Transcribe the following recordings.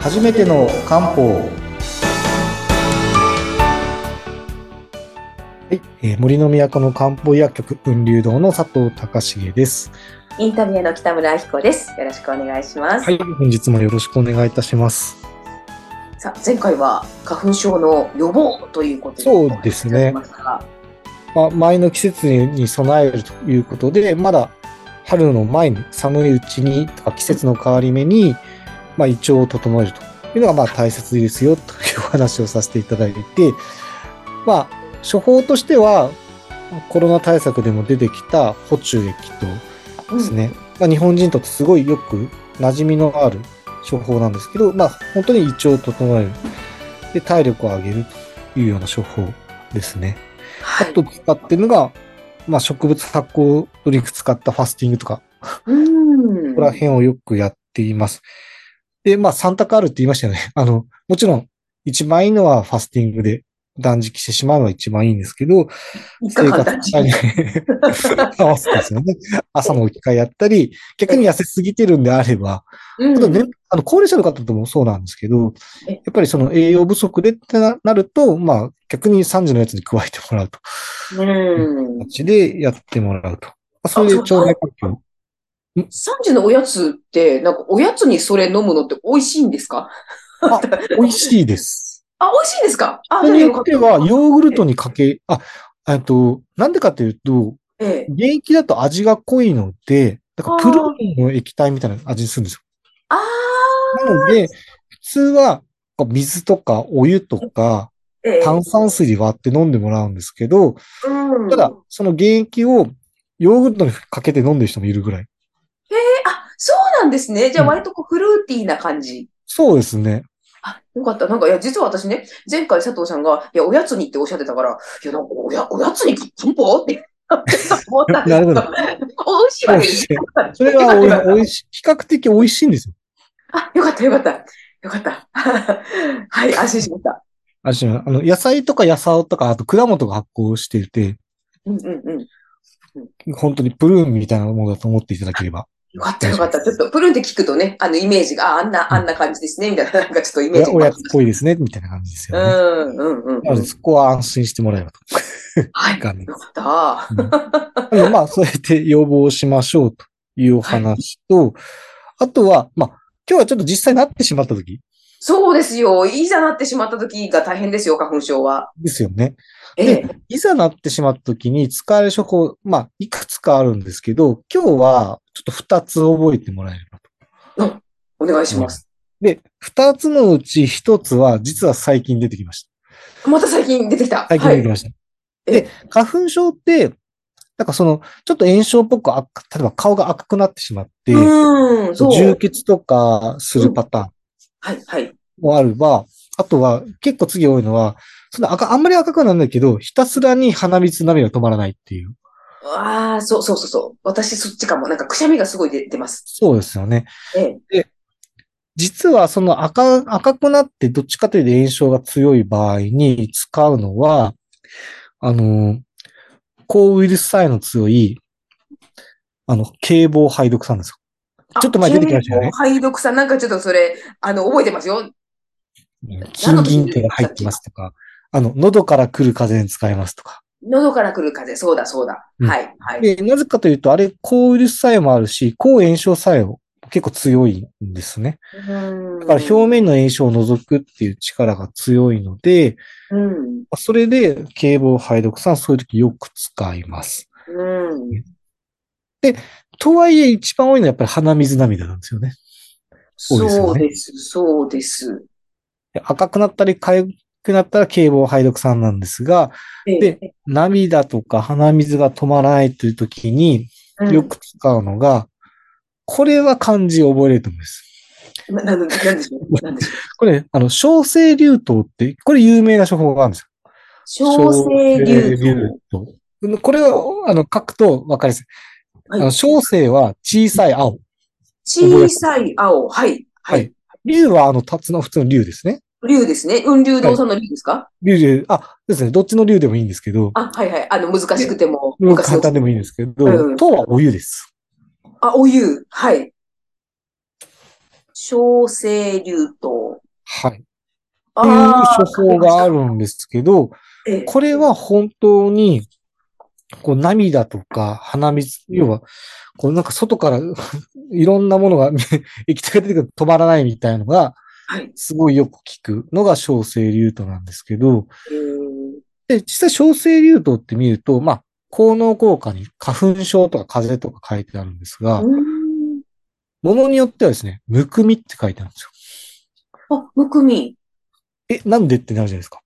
初めての漢方はい、えー森の都の漢方薬局雲流堂の佐藤隆重です。インタビュアーの北村明子です。よろしくお願いします。はい、本日もよろしくお願いいたします。さあ、前回は花粉症の予防ということで。そうですねまあ、前の季節に備えるということで、まだ春の前に寒いうちに季節の変わり目に、まあ、胃腸を整えるというのがまあ大切ですよというお話をさせていただいて、まあ、処方としてはコロナ対策でも出てきた補中液とですね、まあ、日本人にとってすごいよく馴染みのある処方なんですけど、まあ、本当に胃腸を整える。で、体力を上げるというような処方ですね。はい。あと使ってるのが、まあ、植物発酵ドリンク使ったファスティングとか、うん。ここら辺をよくやっています。で、まあ、3択あるって言いましたよね。あの、もちろん、一番いいのはファスティングで断食してしまうのが一番いいんですけど、一日間断食に合わせてですよね。朝の置き換えやったり、逆に痩せすぎてるんであれば、うんあとね、あの、高齢者の方ともそうなんですけど、えやっぱりその栄養不足でってななると、まあ、逆に3時のやつに加えてもらうと。うん。形でやってもらうと。まあそれで腸内環境。3時のおやつって、なんかおやつにそれ飲むのって美味しいんですか？あ美味しいです。あ、美味しいんですか？あ、人によかっては、ヨーグルトにかけ、あ、えっと、なんでかというと、ええ。原液だと味が濃いので、だからプルーンの液体みたいな味にするんですよ。あなので、普通は、水とかお湯とか。炭酸水で割って飲んでもらうんですけど、うん。ただ、その原液をヨーグルトにかけて飲んでる人もいるぐらい。なんですね。じゃあうん割とこうフルーティーな感じ。そうですね。あ、よかった。なんか、いや、実は私ね、前回佐藤さんが、いや、おやつにっておっしゃってたから、いや、なんか、おや、おやつに漢方って思ったんですけど、なるほ美味しいわけです。それは おいし、比較的美味しいんですよ。あ、よかった、よかった。よかった。はい、安心しました。あしあの、野菜とか野菜とか、あと果物が発酵していて、うんうんうん。本当にプルーンみたいなものだと思っていただければ。よかった、よかった。ちょっと、プルンって聞くとね、あの、イメージが、ああんな、あんな感じですね、みたいな、なんかちょっとイメージがおやおやつっぽいですね、みたいな感じですうよね。ん、うん、うん。なので、そこは安心してもらえばと。はい。よかった。うんまあ、そうやって予防しましょうというお話と、あとは、まあ、今日はちょっと実際なってしまった時そうですよ。いざなってしまった時が大変ですよ、花粉症は。ですよね。ええ。で、いざなってしまった時に使える処方、まあ、いくつかあるんですけど、今日はちょっと二つ覚えてもらえればと。お願いします。で、二つのうち一つは実は最近出てきました。また最近出てきた。はい。最近出てきました。えで、花粉症って、なんかその、ちょっと炎症っぽく赤、例えば顔が赤くなってしまって、うーん、そう。充血とかするパターンはい、はい。もあれば、あとは結構次多いのは、その赤、あんまり赤くはなんないけど、ひたすらに鼻水涙が止まらないっていう。ああ、そうそうそうそう。私そっちかも。なんかくしゃみがすごい出てます。そうですよね。ええ。実はその赤、赤くなってどっちかというと炎症が強い場合に使うのは、あの、抗ウイルス作用の強い、あの、警棒排毒酸ですよ。ちょっと前出てきましたよねあ解毒さん、なんかちょっとそれ、あの、覚えてますよ。金銀手が入ってますとか、あの、喉から来る風に使えますとか。喉から来る風。そうだ、そうだ。うんはい、はい。で、なぜかというと、あれ、抗ウイルス作用もあるし、抗炎症作用結構強いんですね。だから表面の炎症を除くっていう力が強いので、うん。それで、警棒排毒酸、そういう時よく使います。うん。とはいえ、一番多いのはやっぱり鼻水涙なんですよね。多いですよねそうです、そうです。で赤くなったり、痒くなったら警棒排毒酸なんですが、ええで、涙とか鼻水が止まらないという時にうんよく使うのが、これは漢字を覚えれると思います。な、な、なんでしょう？なんでしょ これ、あの、小生流糖って、これ有名な処方があるんですよ。う。小生流糖。これを、あの、書くと分かりやすい。あの、はい小生は小さい青。小さい青。はい。ははいい。竜はあの、辰の普通の竜ですね。竜ですね。雲竜堂さんの竜ですか？竜で、あ、ですね。どっちの竜でもいいんですけど、あ、はいはい。あの、難しくても、簡単でもいいんですけど、うん糖はお湯です。あ、お湯。はい。小生流と。はい。っていうあ処方があるんですけど、ええこれは本当に、こう涙とか鼻水、要は、こうなんか外から いろんなものが、液体が出てくると止まらないみたいなのが、はい。すごいよく聞くのが小生流となんですけど、えーで、実際小生流とって見ると、まあ、効能効果に花粉症とか風邪とか書いてあるんですが。ものによってはですね、むくみって書いてあるんですよ。あ、むくみ。え、なんでってなるじゃないですか。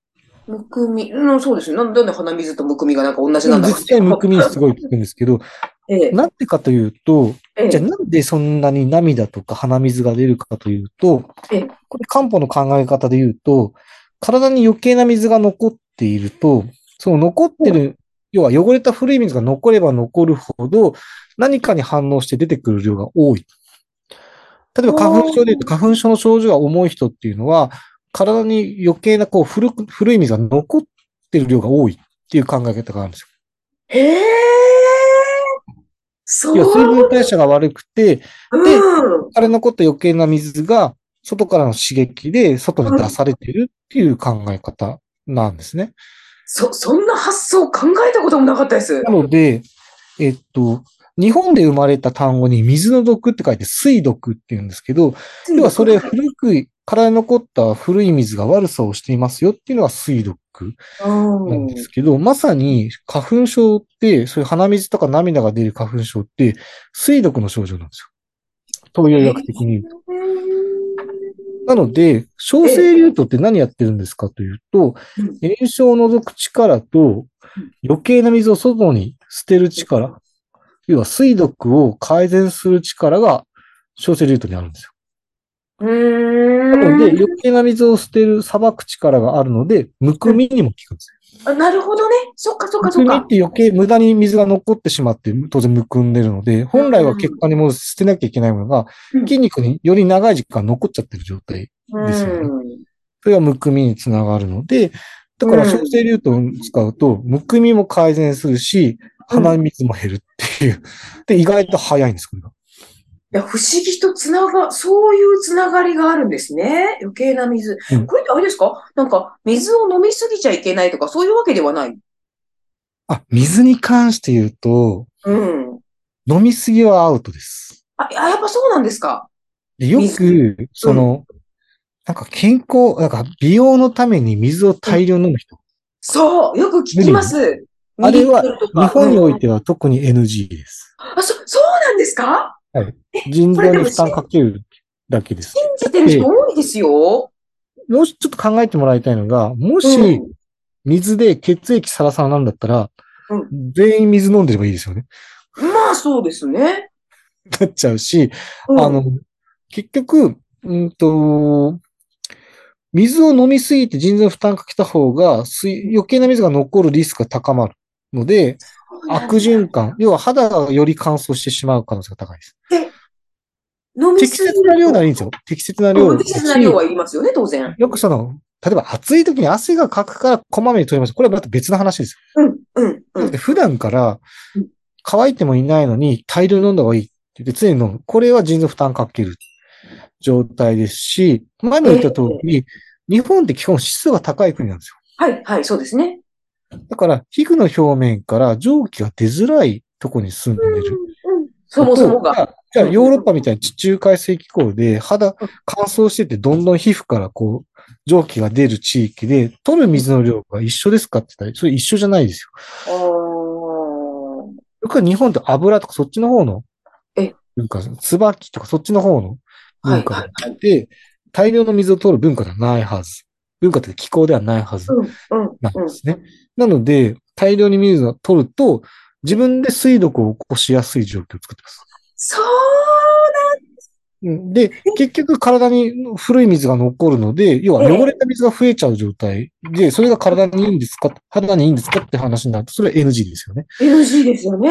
むくみ。うん、そうですね。なんで鼻水とむくみがなんか同じなんだろう実際むくみにすごい聞くんですけど、ええなんでかというと、ええじゃあなんでそんなに涙とか鼻水が出るかというと、ええこれ漢方の考え方で言うと、体に余計な水が残っていると、その残ってる、要は汚れた古い水が残れば残るほど、何かに反応して出てくる量が多い。例えば花粉症で言うと、花粉症の症状が重い人っていうのは、体に余計なこう古く古い水が残ってる量が多いっていう考え方があるんですよ。へえ。そう。要は水分代謝が悪くて、うん。あれ残った余計な水が外からの刺激で外に出されてるっていう考え方なんですね。そ、そんな発想考えたこともなかったです。なので、えっと、日本で生まれた単語に水の毒って書いて水毒って言うんですけど、要はそれ古く、体に残った古い水が悪さをしていますよっていうのが水毒うん。なんですけど、まさに花粉症って、そういう鼻水とか涙が出る花粉症って水毒の症状なんですよ。東洋医学的に言うと。なので、小生流とって何やってるんですかというとうん、炎症を除く力と余計な水を外に捨てる力、要は水毒を改善する力が小生流とにあるんですよ。なので、ん。余計な水を捨てる、裁く力があるので、むくみにも効くんですよ。あなるほどね。そっかそっかそっかむくみっ。て余計無駄に水が残ってしまって、当然むくんでるので、本来は血管に戻して捨てなきゃいけないものがうん、筋肉により長い時間残っちゃってる状態。ですよねうん。それがむくみにつながるので、だからうん小生流と使うと、むくみも改善するし、鼻水も減るっていう。で、意外と早いんです、これが。いや、不思議とつなが、そういうつながりがあるんですね。余計な水。うんこれってあれですか？なんか、水を飲みすぎちゃいけないとか、そういうわけではない？あ、水に関して言うと、うん。飲みすぎはアウトです。あ、あやっぱそうなんですか？でよく、その、なんか健康、なんか美容のために水を大量飲む人。そう、よく聞きます。あれは2リットルとか日本においうんては特に NG です。あ、そ、そうなんですか？腎臓に負担かけるだけです。信じてる人多いですよ。もしちょっと考えてもらいたいのが、もしうん水で血液サラサラなんだったら、う全員水飲んでればいいですよね。まあ、そうですね。なっちゃうし、うんあの、結局、うんと、水を飲みすぎて腎臓に負担かけた方が、水余計な水が残るリスクが高まるので、悪循環、要は肌がより乾燥してしまう可能性が高いです。適飲みすぎ切な量ならいいんですよ。適切な量。適切な量はいりますよね、当然。よくその、例えば暑い時に汗がかくからこまめに取ります。これはまた別の話ですうん、うん、よ。うんだ。普段からうん乾いてもいないのに大量に飲んだ方がいいって言って常に飲む。これは腎臓負担かける状態ですし、前も言った通り、日本って基本湿度が高い国なんですよ。はい、はい、そうですね。だから皮膚の表面から蒸気が出づらいとこに住んでる。うんそもそもが。じゃあ。ヨーロッパみたいに地中海性気候で肌乾燥しててどんどん皮膚からこう蒸気が出る地域で取る水の量が一緒ですかって言ったらそれ一緒じゃないですよ。よく日本って油とかそっちの方のえ？文化、椿とかそっちの方のはい、文化はい、はい。で、大量の水を取る文化ではないはず。文化って気候ではないはず。なんですね。なので、大量に水を取ると、自分で水毒を起こしやすい状況を作ってます。そううんで、結局体に古い水が残るので、要は汚れた水が増えちゃう状態で、それが体にいいんですか？肌にいいんですかって話になると、それは NG ですよね。NG ですよね。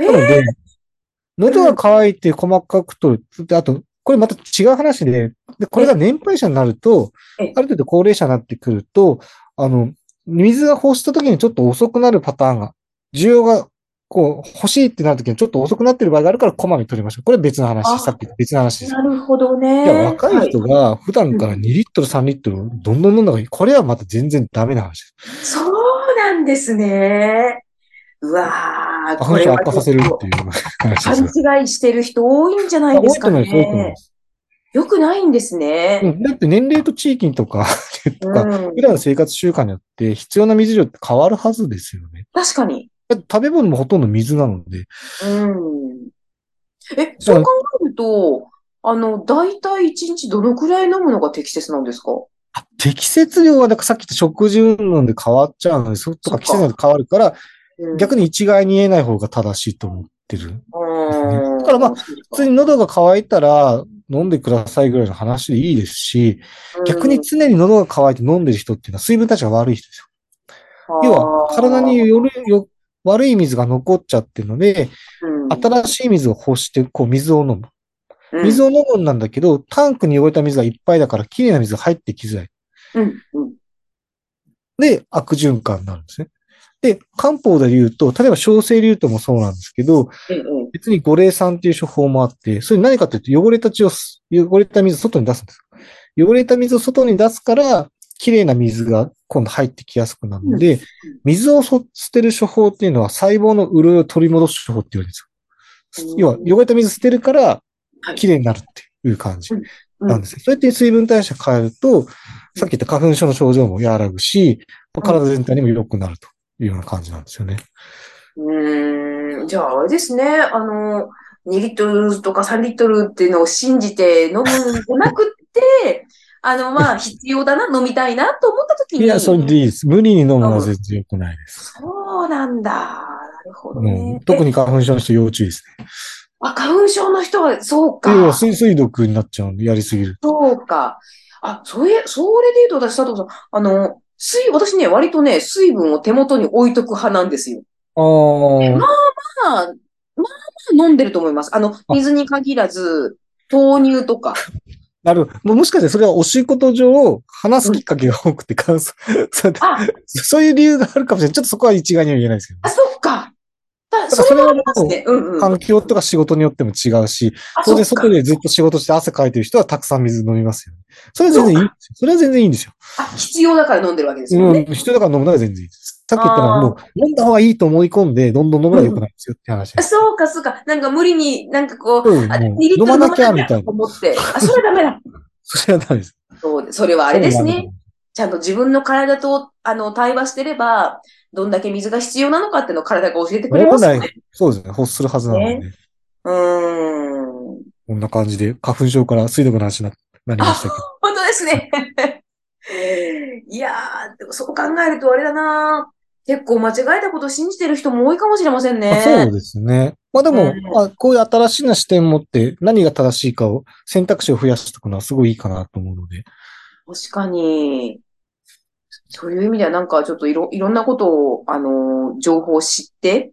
えなので、喉が渇いて細かく取る。で、あと、これまた違う話で、で、これが年配者になると、えある程度高齢者になってくると、あの、水が欲した時にちょっと遅くなるパターンが、需要がこう、欲しいってなるときにちょっと遅くなってる場合があるから、こまめに取りましょう。これ別のあ話。さっき別の話です。なるほどね。いや、若い人はが普段から2リットル、3リットル、どんどん飲んだ方がいい。これはまた全然ダメな話です。そうなんですね。うわー、花粉症悪化させるっていう話です。勘違いしてる人多いんじゃないですか多いと思います多いと思いよくないんですうね。んだって年齢と地域とか、とか、うん普段の生活習慣によって必要な水量って変わるはずですよね。確かに。だって食べ物もほとんど水なので、うん。え、そう考えると、あの、大体一日どのくらい飲むのが適切なんですか？適切量は、だからさっき言った食事運動で変わっちゃうので、そとか季節によって変わるから、うん逆に一概に言えない方が正しいと思ってる。うんだからまあ普通に喉が渇いたら飲んでくださいぐらいの話でいいですし、逆に常に喉が渇いて飲んでる人っていうのは水分代謝が悪い人ですよ。要は体によるよ悪い水が残っちゃってるので、新しい水を欲して、こう水を飲む。水を、を飲むんなんだけど、タンクに汚れた水がいっぱいだから、綺麗な水が入ってきづらい。で、悪循環になるんですね。で、漢方で言うと、例えば小生流ともそうなんですけど、うんうん。別に五霊酸っていう処方もあって、それ何かというと、汚れた血をす、汚れた水を外に出すんです。汚れた水を外に出すから、綺麗な水が今度入ってきやすくなるので、水をそ捨てる処方っていうのは細胞の潤いを取り戻す処方って言われるんですよ。要は、汚れた水捨てるからは、い。綺麗になるっていう感じうん。なんですよ。そうやって水分代謝変えると、さっき言った花粉症の症状も和らぐし、体全体にも良くなるというような感じなんですよね。うーん、じゃあ、あれですね。あの、2リットルとか3リットルっていうのを信じて飲むんじゃなくって、あの、まあ、必要だな、飲みたいなと思った時に。いや、それでいいです。無理に飲むのは全然良くないです。そうなんだ。なるほどうんね。特に。に花粉症の人要注意ですね。あ、花粉症の人は、そうか。要は水水毒になっちゃうんで、やりすぎる。そうか。あ、それ、それで言うと私、佐藤さん、あの、水、私ね、割とね、水分を手元に置いとく派なんですよ。ああ、まあ、まあまあ飲んでると思います。あの、水に限らず、豆乳とか。なる。ももしかしてそれはお仕事上、話すきっかけが多くてうあ、そういう理由があるかもしれない。ちょっとそこは一概には言えないですけどあ、そっか。だだからそれはあ。うんうん。環境とか仕事によっても違うし、あ当然外でずっと仕事して汗かいてる人はたくさん水飲みますよね。それは全然いい。それは全然いいんですよ。あ、必要だから飲んでるわけですよね。うん、人だから飲むのは全然いいです。さっき言ったのはもう飲んだ方がいいと思い込んで、どんどん飲むのは良くないですよって話です。あそうか、そうか。なんか無理に、なんかこう、うんあ、2もうリットル飲まなきゃみたいなと思って。あ、それはダメだ。それはダメです。そう、それはあれですね。ちゃんと自分の体と、あの、対話してれば、どんだけ水が必要なのかっていうのを体が教えてくれますよね。そうですね。欲するはずなので、ねうーん。こんな感じで花粉症から水毒の話にななりましたけど。本当ですね。いやー、でもそう考えるとあれだな結構間違えたことを信じてる人も多いかもしれませんね。あそうですね。まあでも、うんまあ、こういう新しいな視点を持って何が正しいかを選択肢を増やしておくのはすごいいいかなと思うので。確かに。そういう意味ではなんかちょっといろ、いろんなことを、あのー情報を知って、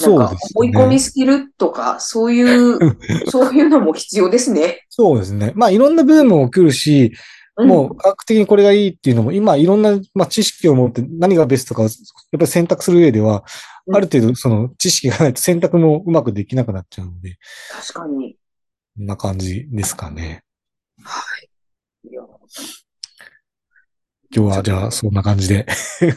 なんか追い込みね。スキルとか、そういう、そういうのも必要ですね。そうですね。まあいろんなブームも起きるし、うんもう科学的にこれがいいっていうのも、今いろんな、まあ、知識を持って何がベストかをやっぱり選択する上では、うんある程度その知識がないと選択もうまくできなくなっちゃうので、確かに。こんな感じですかね。いや今日はじゃあそんな感じで。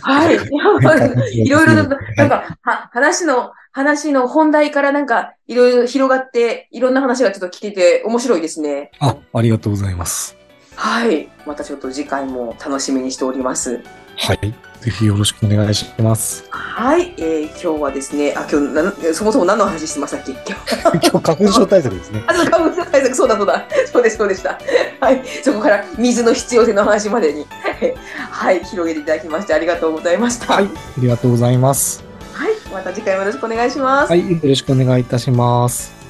はい。いろいろな、んか、は、話の、話の本題からなんか、いろいろ広がって、いろんな話がちょっと聞けて面白いですね。あ、ありがとうございます。はい。またちょっと次回も楽しみにしております。はい。ぜひよろしくお願いします。はい。えー今日はですね、あ、今日なん、そもそも何の話してましたっ日。今日花粉症対策ですね。あ、そう、花粉症対策、そうだそうだ。そうです、そうでした。はい。そこから水の必要性の話までに、はい、広げていただきましてありがとうございました。はい。ありがとうございます。はい。また次回もよろしくお願いします。はい。よろしくお願いいたします。